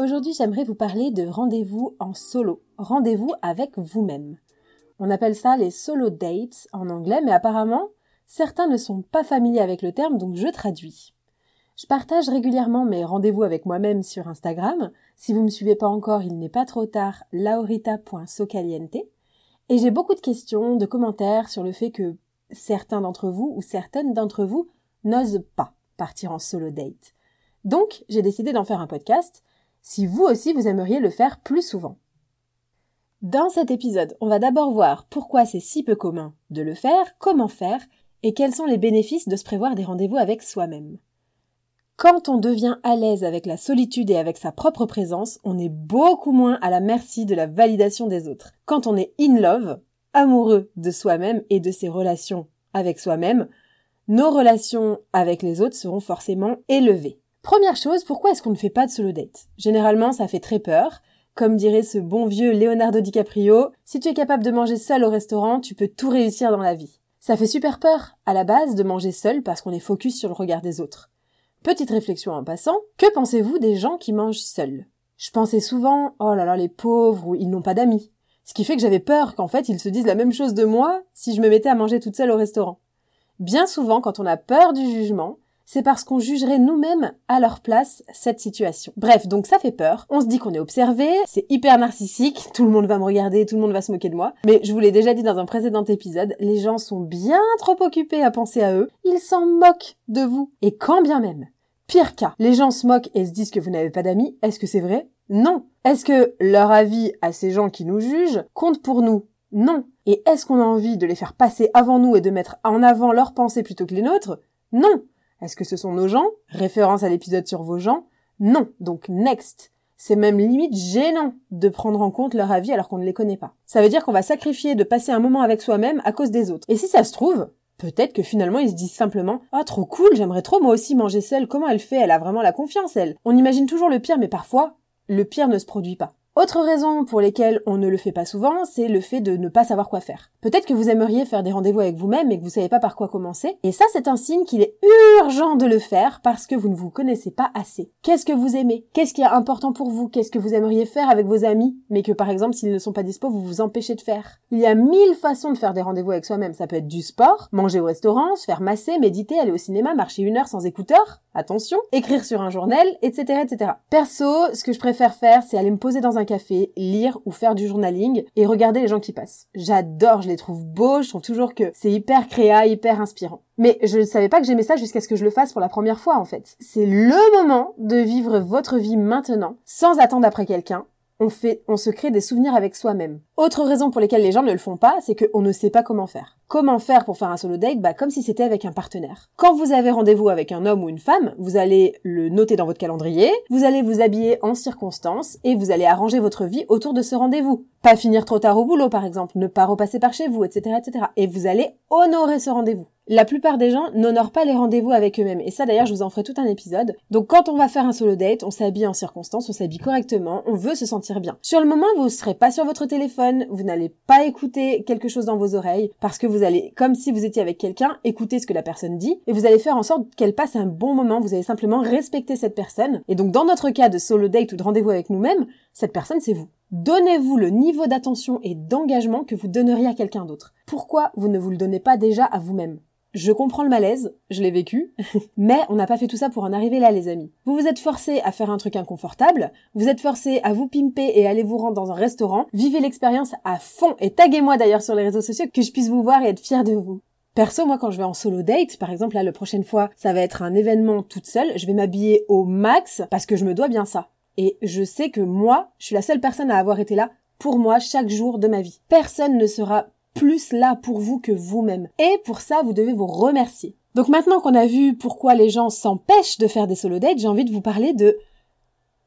Aujourd'hui, j'aimerais vous parler de rendez-vous en solo, rendez-vous avec vous-même. On appelle ça les solo dates en anglais, mais apparemment, certains ne sont pas familiers avec le terme, donc je traduis. Je partage régulièrement mes rendez-vous avec moi-même sur Instagram. Si vous ne me suivez pas encore, il n'est pas trop tard, laurita.socaliente. Et j'ai beaucoup de questions, de commentaires sur le fait que certains d'entre vous ou certaines d'entre vous n'osent pas partir en solo date. Donc, j'ai décidé d'en faire un podcast si vous aussi vous aimeriez le faire plus souvent. Dans cet épisode, on va d'abord voir pourquoi c'est si peu commun de le faire, comment faire, et quels sont les bénéfices de se prévoir des rendez-vous avec soi-même. Quand on devient à l'aise avec la solitude et avec sa propre présence, on est beaucoup moins à la merci de la validation des autres. Quand on est in love, amoureux de soi-même et de ses relations avec soi-même, nos relations avec les autres seront forcément élevées. Première chose, pourquoi est-ce qu'on ne fait pas de solo date? Généralement, ça fait très peur. Comme dirait ce bon vieux Leonardo DiCaprio, si tu es capable de manger seul au restaurant, tu peux tout réussir dans la vie. Ça fait super peur, à la base, de manger seul parce qu'on est focus sur le regard des autres. Petite réflexion en passant, que pensez-vous des gens qui mangent seuls? Je pensais souvent, oh là là, les pauvres, ou ils n'ont pas d'amis. Ce qui fait que j'avais peur qu'en fait ils se disent la même chose de moi si je me mettais à manger toute seule au restaurant. Bien souvent, quand on a peur du jugement, c'est parce qu'on jugerait nous-mêmes à leur place cette situation. Bref, donc ça fait peur. On se dit qu'on est observé, c'est hyper narcissique, tout le monde va me regarder, tout le monde va se moquer de moi. Mais je vous l'ai déjà dit dans un précédent épisode, les gens sont bien trop occupés à penser à eux, ils s'en moquent de vous. Et quand bien même. Pire cas, les gens se moquent et se disent que vous n'avez pas d'amis, est-ce que c'est vrai? Non. Est-ce que leur avis à ces gens qui nous jugent compte pour nous? Non. Et est-ce qu'on a envie de les faire passer avant nous et de mettre en avant leurs pensées plutôt que les nôtres? Non. Est-ce que ce sont nos gens? Référence à l'épisode sur vos gens? Non. Donc next. C'est même limite gênant de prendre en compte leur avis alors qu'on ne les connaît pas. Ça veut dire qu'on va sacrifier de passer un moment avec soi-même à cause des autres. Et si ça se trouve, peut-être que finalement ils se disent simplement "Ah trop cool, j'aimerais trop moi aussi manger seule. Comment elle fait? Elle a vraiment la confiance elle." On imagine toujours le pire mais parfois le pire ne se produit pas. Autre raison pour lesquelles on ne le fait pas souvent, c'est le fait de ne pas savoir quoi faire. Peut-être que vous aimeriez faire des rendez-vous avec vous-même et que vous savez pas par quoi commencer. Et ça, c'est un signe qu'il est urgent de le faire parce que vous ne vous connaissez pas assez. Qu'est-ce que vous aimez? Qu'est-ce qui est important pour vous? Qu'est-ce que vous aimeriez faire avec vos amis? Mais que par exemple, s'ils ne sont pas dispo, vous vous empêchez de faire. Il y a mille façons de faire des rendez-vous avec soi-même. Ça peut être du sport, manger au restaurant, se faire masser, méditer, aller au cinéma, marcher une heure sans écouteurs. Attention. Écrire sur un journal, etc., etc. Perso, ce que je préfère faire, c'est aller me poser dans un café, lire ou faire du journaling et regarder les gens qui passent. J'adore, je les trouve beaux, je trouve toujours que c'est hyper créa, hyper inspirant. Mais je ne savais pas que j'aimais ça jusqu'à ce que je le fasse pour la première fois en fait. C'est le moment de vivre votre vie maintenant, sans attendre après quelqu'un, on fait, on se crée des souvenirs avec soi-même. Autre raison pour lesquelles les gens ne le font pas, c'est qu'on ne sait pas comment faire. Comment faire pour faire un solo date? Bah comme si c'était avec un partenaire. Quand vous avez rendez-vous avec un homme ou une femme, vous allez le noter dans votre calendrier, vous allez vous habiller en circonstance et vous allez arranger votre vie autour de ce rendez-vous. Pas finir trop tard au boulot par exemple, ne pas repasser par chez vous, etc., etc. Et vous allez honorer ce rendez-vous. La plupart des gens n'honorent pas les rendez-vous avec eux-mêmes. Et ça, d'ailleurs, je vous en ferai tout un épisode. Donc, quand on va faire un solo date, on s'habille en circonstance, on s'habille correctement, on veut se sentir bien. Sur le moment, vous serez pas sur votre téléphone, vous n'allez pas écouter quelque chose dans vos oreilles, parce que vous allez, comme si vous étiez avec quelqu'un, écouter ce que la personne dit, et vous allez faire en sorte qu'elle passe un bon moment, vous allez simplement respecter cette personne. Et donc, dans notre cas de solo date ou de rendez-vous avec nous-mêmes, cette personne, c'est vous. Donnez-vous le niveau d'attention et d'engagement que vous donneriez à quelqu'un d'autre. Pourquoi vous ne vous le donnez pas déjà à vous-même? Je comprends le malaise, je l'ai vécu, mais on n'a pas fait tout ça pour en arriver là, les amis. Vous vous êtes forcé à faire un truc inconfortable, vous êtes forcé à vous pimper et aller vous rendre dans un restaurant, vivez l'expérience à fond et taguez-moi d'ailleurs sur les réseaux sociaux que je puisse vous voir et être fier de vous. Perso, moi, quand je vais en solo date, par exemple, là, la prochaine fois, ça va être un événement toute seule, je vais m'habiller au max parce que je me dois bien ça. Et je sais que moi, je suis la seule personne à avoir été là pour moi chaque jour de ma vie. Personne ne sera plus là pour vous que vous-même. Et pour ça, vous devez vous remercier. Donc maintenant qu'on a vu pourquoi les gens s'empêchent de faire des solo dates, j'ai envie de vous parler de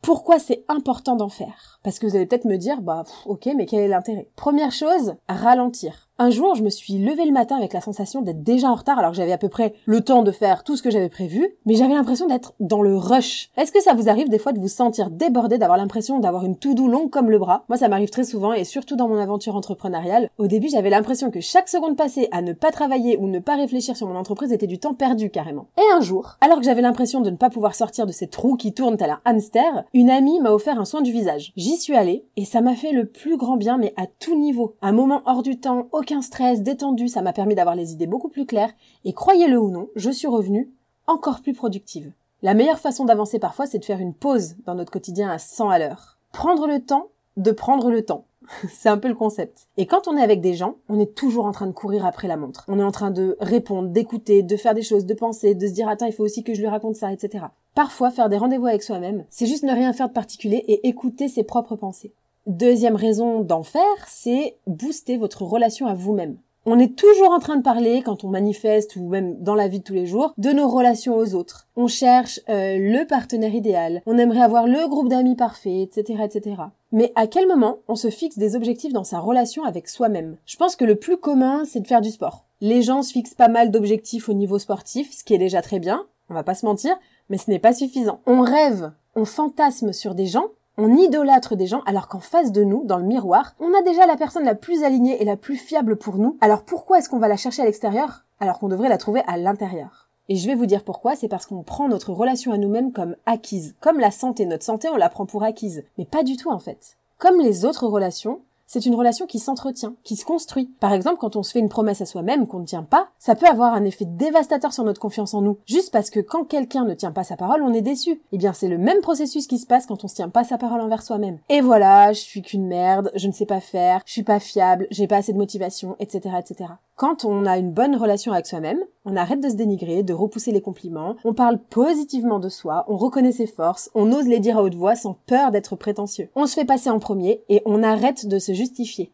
pourquoi c'est important d'en faire. Parce que vous allez peut-être me dire, bah ok, mais quel est l'intérêt? Première chose, ralentir. Un jour, je me suis levée le matin avec la sensation d'être déjà en retard alors que j'avais à peu près le temps de faire tout ce que j'avais prévu, mais j'avais l'impression d'être dans le rush. Est-ce que ça vous arrive des fois de vous sentir débordé, d'avoir l'impression d'avoir une to-do longue comme le bras? Moi, ça m'arrive très souvent et surtout dans mon aventure entrepreneuriale. Au début, j'avais l'impression que chaque seconde passée à ne pas travailler ou ne pas réfléchir sur mon entreprise était du temps perdu carrément. Et un jour, alors que j'avais l'impression de ne pas pouvoir sortir de cette roue qui tourne tel un hamster, une amie m'a offert un soin du visage. J'y suis allée et ça m'a fait le plus grand bien mais à tout niveau. Un moment hors du temps, aucun stress, détendu, ça m'a permis d'avoir les idées beaucoup plus claires, et croyez-le ou non, je suis revenue encore plus productive. La meilleure façon d'avancer parfois, c'est de faire une pause dans notre quotidien à 100 à l'heure. Prendre le temps de prendre le temps. c'est un peu le concept. Et quand on est avec des gens, on est toujours en train de courir après la montre. On est en train de répondre, d'écouter, de faire des choses, de penser, de se dire attends, il faut aussi que je lui raconte ça, etc. Parfois, faire des rendez-vous avec soi-même, c'est juste ne rien faire de particulier et écouter ses propres pensées. Deuxième raison d'en faire, c'est booster votre relation à vous-même. On est toujours en train de parler, quand on manifeste ou même dans la vie de tous les jours, de nos relations aux autres. On cherche euh, le partenaire idéal, on aimerait avoir le groupe d'amis parfait, etc., etc. Mais à quel moment on se fixe des objectifs dans sa relation avec soi-même? Je pense que le plus commun, c'est de faire du sport. Les gens se fixent pas mal d'objectifs au niveau sportif, ce qui est déjà très bien, on va pas se mentir, mais ce n'est pas suffisant. On rêve, on fantasme sur des gens, on idolâtre des gens alors qu'en face de nous, dans le miroir, on a déjà la personne la plus alignée et la plus fiable pour nous. Alors pourquoi est-ce qu'on va la chercher à l'extérieur alors qu'on devrait la trouver à l'intérieur? Et je vais vous dire pourquoi, c'est parce qu'on prend notre relation à nous-mêmes comme acquise. Comme la santé, notre santé on la prend pour acquise. Mais pas du tout en fait. Comme les autres relations, c'est une relation qui s'entretient, qui se construit. Par exemple, quand on se fait une promesse à soi-même qu'on ne tient pas, ça peut avoir un effet dévastateur sur notre confiance en nous. Juste parce que quand quelqu'un ne tient pas sa parole, on est déçu. Eh bien, c'est le même processus qui se passe quand on se tient pas sa parole envers soi-même. Et voilà, je suis qu'une merde, je ne sais pas faire, je suis pas fiable, j'ai pas assez de motivation, etc., etc. Quand on a une bonne relation avec soi-même, on arrête de se dénigrer, de repousser les compliments, on parle positivement de soi, on reconnaît ses forces, on ose les dire à haute voix sans peur d'être prétentieux. On se fait passer en premier et on arrête de se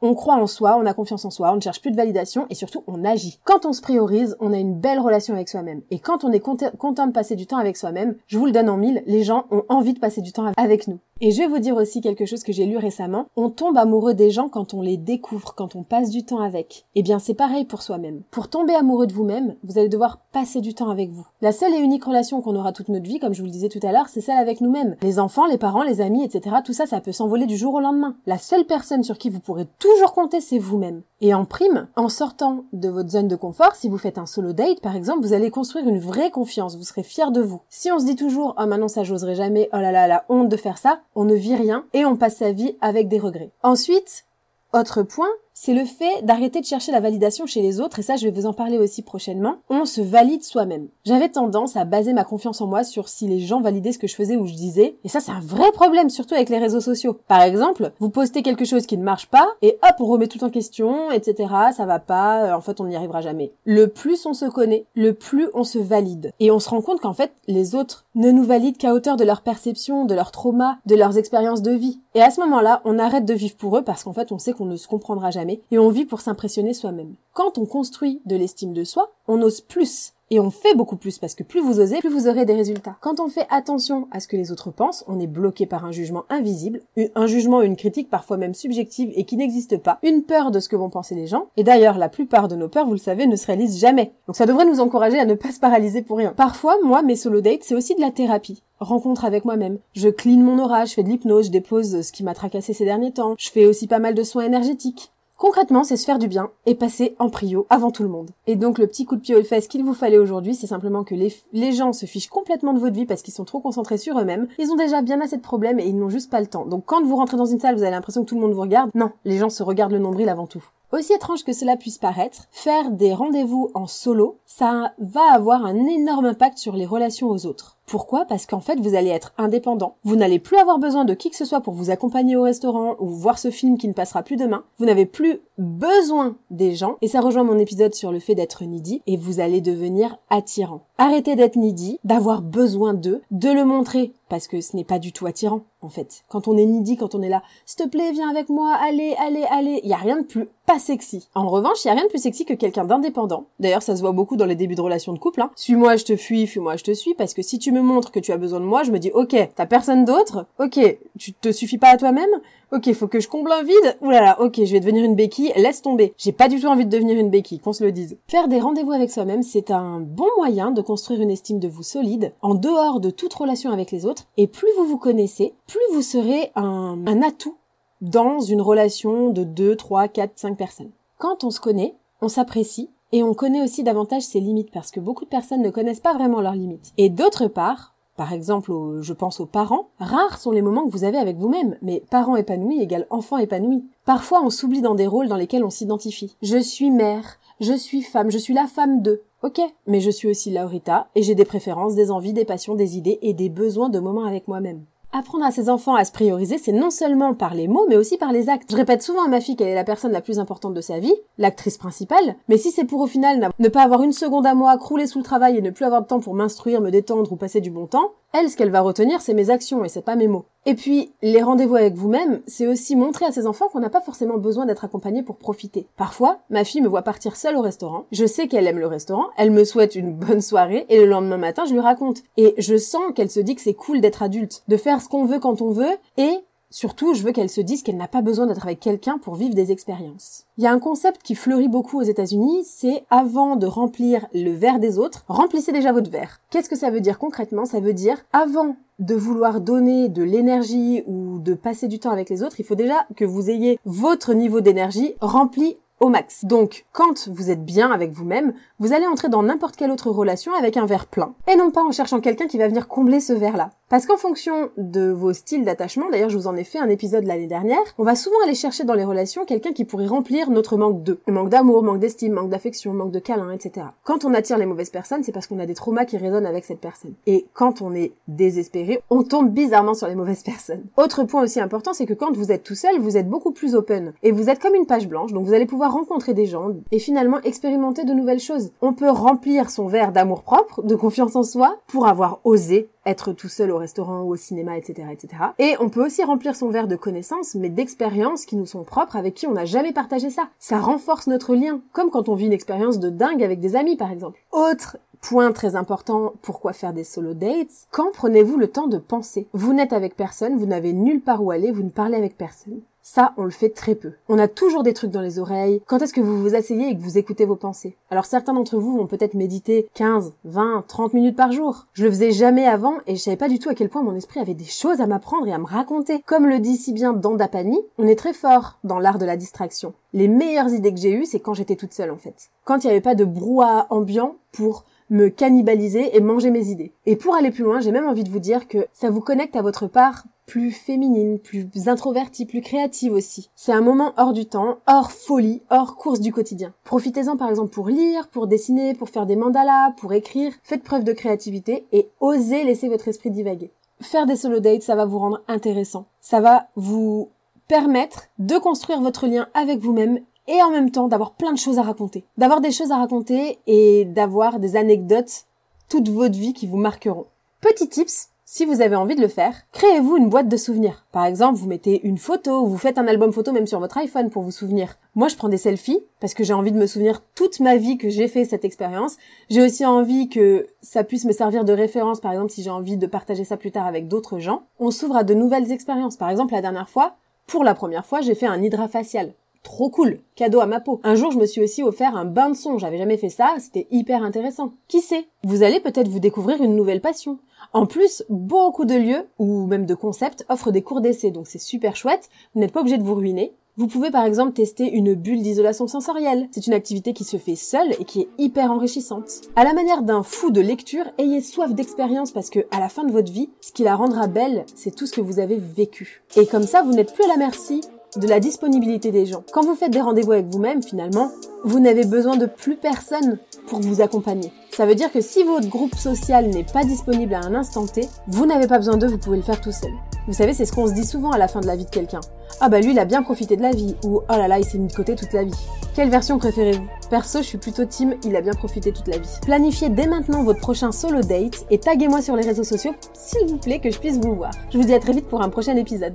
On croit en soi, on a confiance en soi, on ne cherche plus de validation et surtout on agit. Quand on se priorise, on a une belle relation avec soi-même. Et quand on est content de passer du temps avec soi-même, je vous le donne en mille, les gens ont envie de passer du temps avec nous. Et je vais vous dire aussi quelque chose que j'ai lu récemment. On tombe amoureux des gens quand on les découvre, quand on passe du temps avec. Eh bien, c'est pareil pour soi-même. Pour tomber amoureux de vous-même, vous allez devoir passer du temps avec vous. La seule et unique relation qu'on aura toute notre vie, comme je vous le disais tout à l'heure, c'est celle avec nous-mêmes. Les enfants, les parents, les amis, etc. Tout ça, ça peut s'envoler du jour au lendemain. La seule personne sur qui vous pourrez toujours compter, c'est vous-même. Et en prime, en sortant de votre zone de confort, si vous faites un solo date, par exemple, vous allez construire une vraie confiance. Vous serez fier de vous. Si on se dit toujours, oh maintenant ça j'oserais jamais, oh là là, la honte de faire ça, on ne vit rien et on passe sa vie avec des regrets. Ensuite, autre point, c'est le fait d'arrêter de chercher la validation chez les autres, et ça je vais vous en parler aussi prochainement. On se valide soi-même. J'avais tendance à baser ma confiance en moi sur si les gens validaient ce que je faisais ou je disais, et ça c'est un vrai problème, surtout avec les réseaux sociaux. Par exemple, vous postez quelque chose qui ne marche pas, et hop, on remet tout en question, etc., ça va pas, euh, en fait on n'y arrivera jamais. Le plus on se connaît, le plus on se valide. Et on se rend compte qu'en fait, les autres ne nous valident qu'à hauteur de leur perception, de leur trauma, de leurs expériences de vie. Et à ce moment-là, on arrête de vivre pour eux parce qu'en fait, on sait qu'on ne se comprendra jamais et on vit pour s'impressionner soi-même. Quand on construit de l'estime de soi, on ose plus et on fait beaucoup plus parce que plus vous osez, plus vous aurez des résultats. Quand on fait attention à ce que les autres pensent, on est bloqué par un jugement invisible, un jugement, une critique parfois même subjective et qui n'existe pas, une peur de ce que vont penser les gens. Et d'ailleurs, la plupart de nos peurs, vous le savez, ne se réalisent jamais. Donc ça devrait nous encourager à ne pas se paralyser pour rien. Parfois, moi, mes solo dates, c'est aussi de la thérapie rencontre avec moi-même. Je clean mon aura, je fais de l'hypnose, je dépose ce qui m'a tracassé ces derniers temps. Je fais aussi pas mal de soins énergétiques. Concrètement, c'est se faire du bien et passer en prio avant tout le monde. Et donc le petit coup de pied aux fesses qu'il vous fallait aujourd'hui, c'est simplement que les, les gens se fichent complètement de votre vie parce qu'ils sont trop concentrés sur eux-mêmes. Ils ont déjà bien assez de problèmes et ils n'ont juste pas le temps. Donc quand vous rentrez dans une salle, vous avez l'impression que tout le monde vous regarde. Non, les gens se regardent le nombril avant tout. Aussi étrange que cela puisse paraître, faire des rendez-vous en solo, ça va avoir un énorme impact sur les relations aux autres. Pourquoi? Parce qu'en fait, vous allez être indépendant. Vous n'allez plus avoir besoin de qui que ce soit pour vous accompagner au restaurant ou voir ce film qui ne passera plus demain. Vous n'avez plus besoin des gens. Et ça rejoint mon épisode sur le fait d'être needy. Et vous allez devenir attirant. Arrêtez d'être needy, d'avoir besoin d'eux, de le montrer. Parce que ce n'est pas du tout attirant, en fait. Quand on est needy, quand on est là, s'il te plaît, viens avec moi, allez, allez, allez. Il y a rien de plus pas sexy. En revanche, il y a rien de plus sexy que quelqu'un d'indépendant. D'ailleurs, ça se voit beaucoup dans les débuts de relations de couple. Hein. Suis-moi, je te fuis, fuis-moi, je te suis. Parce que si tu me montre que tu as besoin de moi, je me dis, ok, t'as personne d'autre, ok, tu te suffis pas à toi-même, ok, faut que je comble un vide, oulala, ok, je vais devenir une béquille, laisse tomber. J'ai pas du tout envie de devenir une béquille, qu'on se le dise. Faire des rendez-vous avec soi-même, c'est un bon moyen de construire une estime de vous solide, en dehors de toute relation avec les autres, et plus vous vous connaissez, plus vous serez un, un atout dans une relation de 2, 3, 4, 5 personnes. Quand on se connaît, on s'apprécie, et on connaît aussi davantage ses limites parce que beaucoup de personnes ne connaissent pas vraiment leurs limites. Et d'autre part, par exemple, je pense aux parents, rares sont les moments que vous avez avec vous-même, mais parents épanouis égale enfants épanouis. Parfois, on s'oublie dans des rôles dans lesquels on s'identifie. Je suis mère, je suis femme, je suis la femme de. Ok, mais je suis aussi Laurita, et j'ai des préférences, des envies, des passions, des idées et des besoins de moments avec moi-même. Apprendre à ses enfants à se prioriser, c'est non seulement par les mots, mais aussi par les actes. Je répète souvent à ma fille qu'elle est la personne la plus importante de sa vie, l'actrice principale, mais si c'est pour au final ne pas avoir une seconde à moi, crouler sous le travail et ne plus avoir de temps pour m'instruire, me détendre ou passer du bon temps, elle, ce qu'elle va retenir, c'est mes actions et c'est pas mes mots. Et puis, les rendez-vous avec vous-même, c'est aussi montrer à ses enfants qu'on n'a pas forcément besoin d'être accompagné pour profiter. Parfois, ma fille me voit partir seule au restaurant, je sais qu'elle aime le restaurant, elle me souhaite une bonne soirée, et le lendemain matin, je lui raconte. Et je sens qu'elle se dit que c'est cool d'être adulte, de faire ce qu'on veut quand on veut, et Surtout, je veux qu'elle se dise qu'elle n'a pas besoin d'être avec quelqu'un pour vivre des expériences. Il y a un concept qui fleurit beaucoup aux États-Unis, c'est avant de remplir le verre des autres, remplissez déjà votre verre. Qu'est-ce que ça veut dire concrètement? Ça veut dire avant de vouloir donner de l'énergie ou de passer du temps avec les autres, il faut déjà que vous ayez votre niveau d'énergie rempli au max. Donc, quand vous êtes bien avec vous-même, vous allez entrer dans n'importe quelle autre relation avec un verre plein. Et non pas en cherchant quelqu'un qui va venir combler ce verre-là. Parce qu'en fonction de vos styles d'attachement, d'ailleurs je vous en ai fait un épisode l'année dernière, on va souvent aller chercher dans les relations quelqu'un qui pourrait remplir notre manque de. Manque d'amour, manque d'estime, manque d'affection, manque de câlin, etc. Quand on attire les mauvaises personnes, c'est parce qu'on a des traumas qui résonnent avec cette personne. Et quand on est désespéré, on tombe bizarrement sur les mauvaises personnes. Autre point aussi important, c'est que quand vous êtes tout seul, vous êtes beaucoup plus open. Et vous êtes comme une page blanche, donc vous allez pouvoir rencontrer des gens et finalement expérimenter de nouvelles choses. On peut remplir son verre d'amour propre, de confiance en soi, pour avoir osé être tout seul au restaurant ou au cinéma, etc., etc. Et on peut aussi remplir son verre de connaissances, mais d'expériences qui nous sont propres, avec qui on n'a jamais partagé ça. Ça renforce notre lien, comme quand on vit une expérience de dingue avec des amis, par exemple. Autre Point très important, pourquoi faire des solo dates Quand prenez-vous le temps de penser? Vous n'êtes avec personne, vous n'avez nulle part où aller, vous ne parlez avec personne. Ça, on le fait très peu. On a toujours des trucs dans les oreilles. Quand est-ce que vous vous asseyez et que vous écoutez vos pensées? Alors certains d'entre vous vont peut-être méditer 15, 20, 30 minutes par jour. Je le faisais jamais avant et je savais pas du tout à quel point mon esprit avait des choses à m'apprendre et à me raconter. Comme le dit si bien Dandapani, on est très fort dans l'art de la distraction. Les meilleures idées que j'ai eues, c'est quand j'étais toute seule en fait. Quand il n'y avait pas de brouhaha ambiant pour me cannibaliser et manger mes idées. Et pour aller plus loin, j'ai même envie de vous dire que ça vous connecte à votre part plus féminine, plus introvertie, plus créative aussi. C'est un moment hors du temps, hors folie, hors course du quotidien. Profitez-en par exemple pour lire, pour dessiner, pour faire des mandalas, pour écrire. Faites preuve de créativité et osez laisser votre esprit divaguer. Faire des solo dates, ça va vous rendre intéressant. Ça va vous permettre de construire votre lien avec vous-même et en même temps d'avoir plein de choses à raconter. D'avoir des choses à raconter et d'avoir des anecdotes toute votre vie qui vous marqueront. Petit tips, si vous avez envie de le faire, créez-vous une boîte de souvenirs. Par exemple, vous mettez une photo, ou vous faites un album photo même sur votre iPhone pour vous souvenir. Moi, je prends des selfies parce que j'ai envie de me souvenir toute ma vie que j'ai fait cette expérience. J'ai aussi envie que ça puisse me servir de référence, par exemple, si j'ai envie de partager ça plus tard avec d'autres gens. On s'ouvre à de nouvelles expériences. Par exemple, la dernière fois, pour la première fois, j'ai fait un hydrafacial. Trop cool, cadeau à ma peau. Un jour, je me suis aussi offert un bain de son, j'avais jamais fait ça, c'était hyper intéressant. Qui sait? Vous allez peut-être vous découvrir une nouvelle passion. En plus, beaucoup de lieux, ou même de concepts, offrent des cours d'essai, donc c'est super chouette, vous n'êtes pas obligé de vous ruiner. Vous pouvez par exemple tester une bulle d'isolation sensorielle. C'est une activité qui se fait seule et qui est hyper enrichissante. À la manière d'un fou de lecture, ayez soif d'expérience parce que à la fin de votre vie, ce qui la rendra belle, c'est tout ce que vous avez vécu. Et comme ça, vous n'êtes plus à la merci de la disponibilité des gens. Quand vous faites des rendez-vous avec vous-même, finalement, vous n'avez besoin de plus personne pour vous accompagner. Ça veut dire que si votre groupe social n'est pas disponible à un instant T, vous n'avez pas besoin d'eux, vous pouvez le faire tout seul. Vous savez, c'est ce qu'on se dit souvent à la fin de la vie de quelqu'un. Ah bah lui, il a bien profité de la vie, ou oh là là, il s'est mis de côté toute la vie. Quelle version préférez-vous? Perso, je suis plutôt team, il a bien profité toute la vie. Planifiez dès maintenant votre prochain solo date et taguez-moi sur les réseaux sociaux, s'il vous plaît, que je puisse vous voir. Je vous dis à très vite pour un prochain épisode.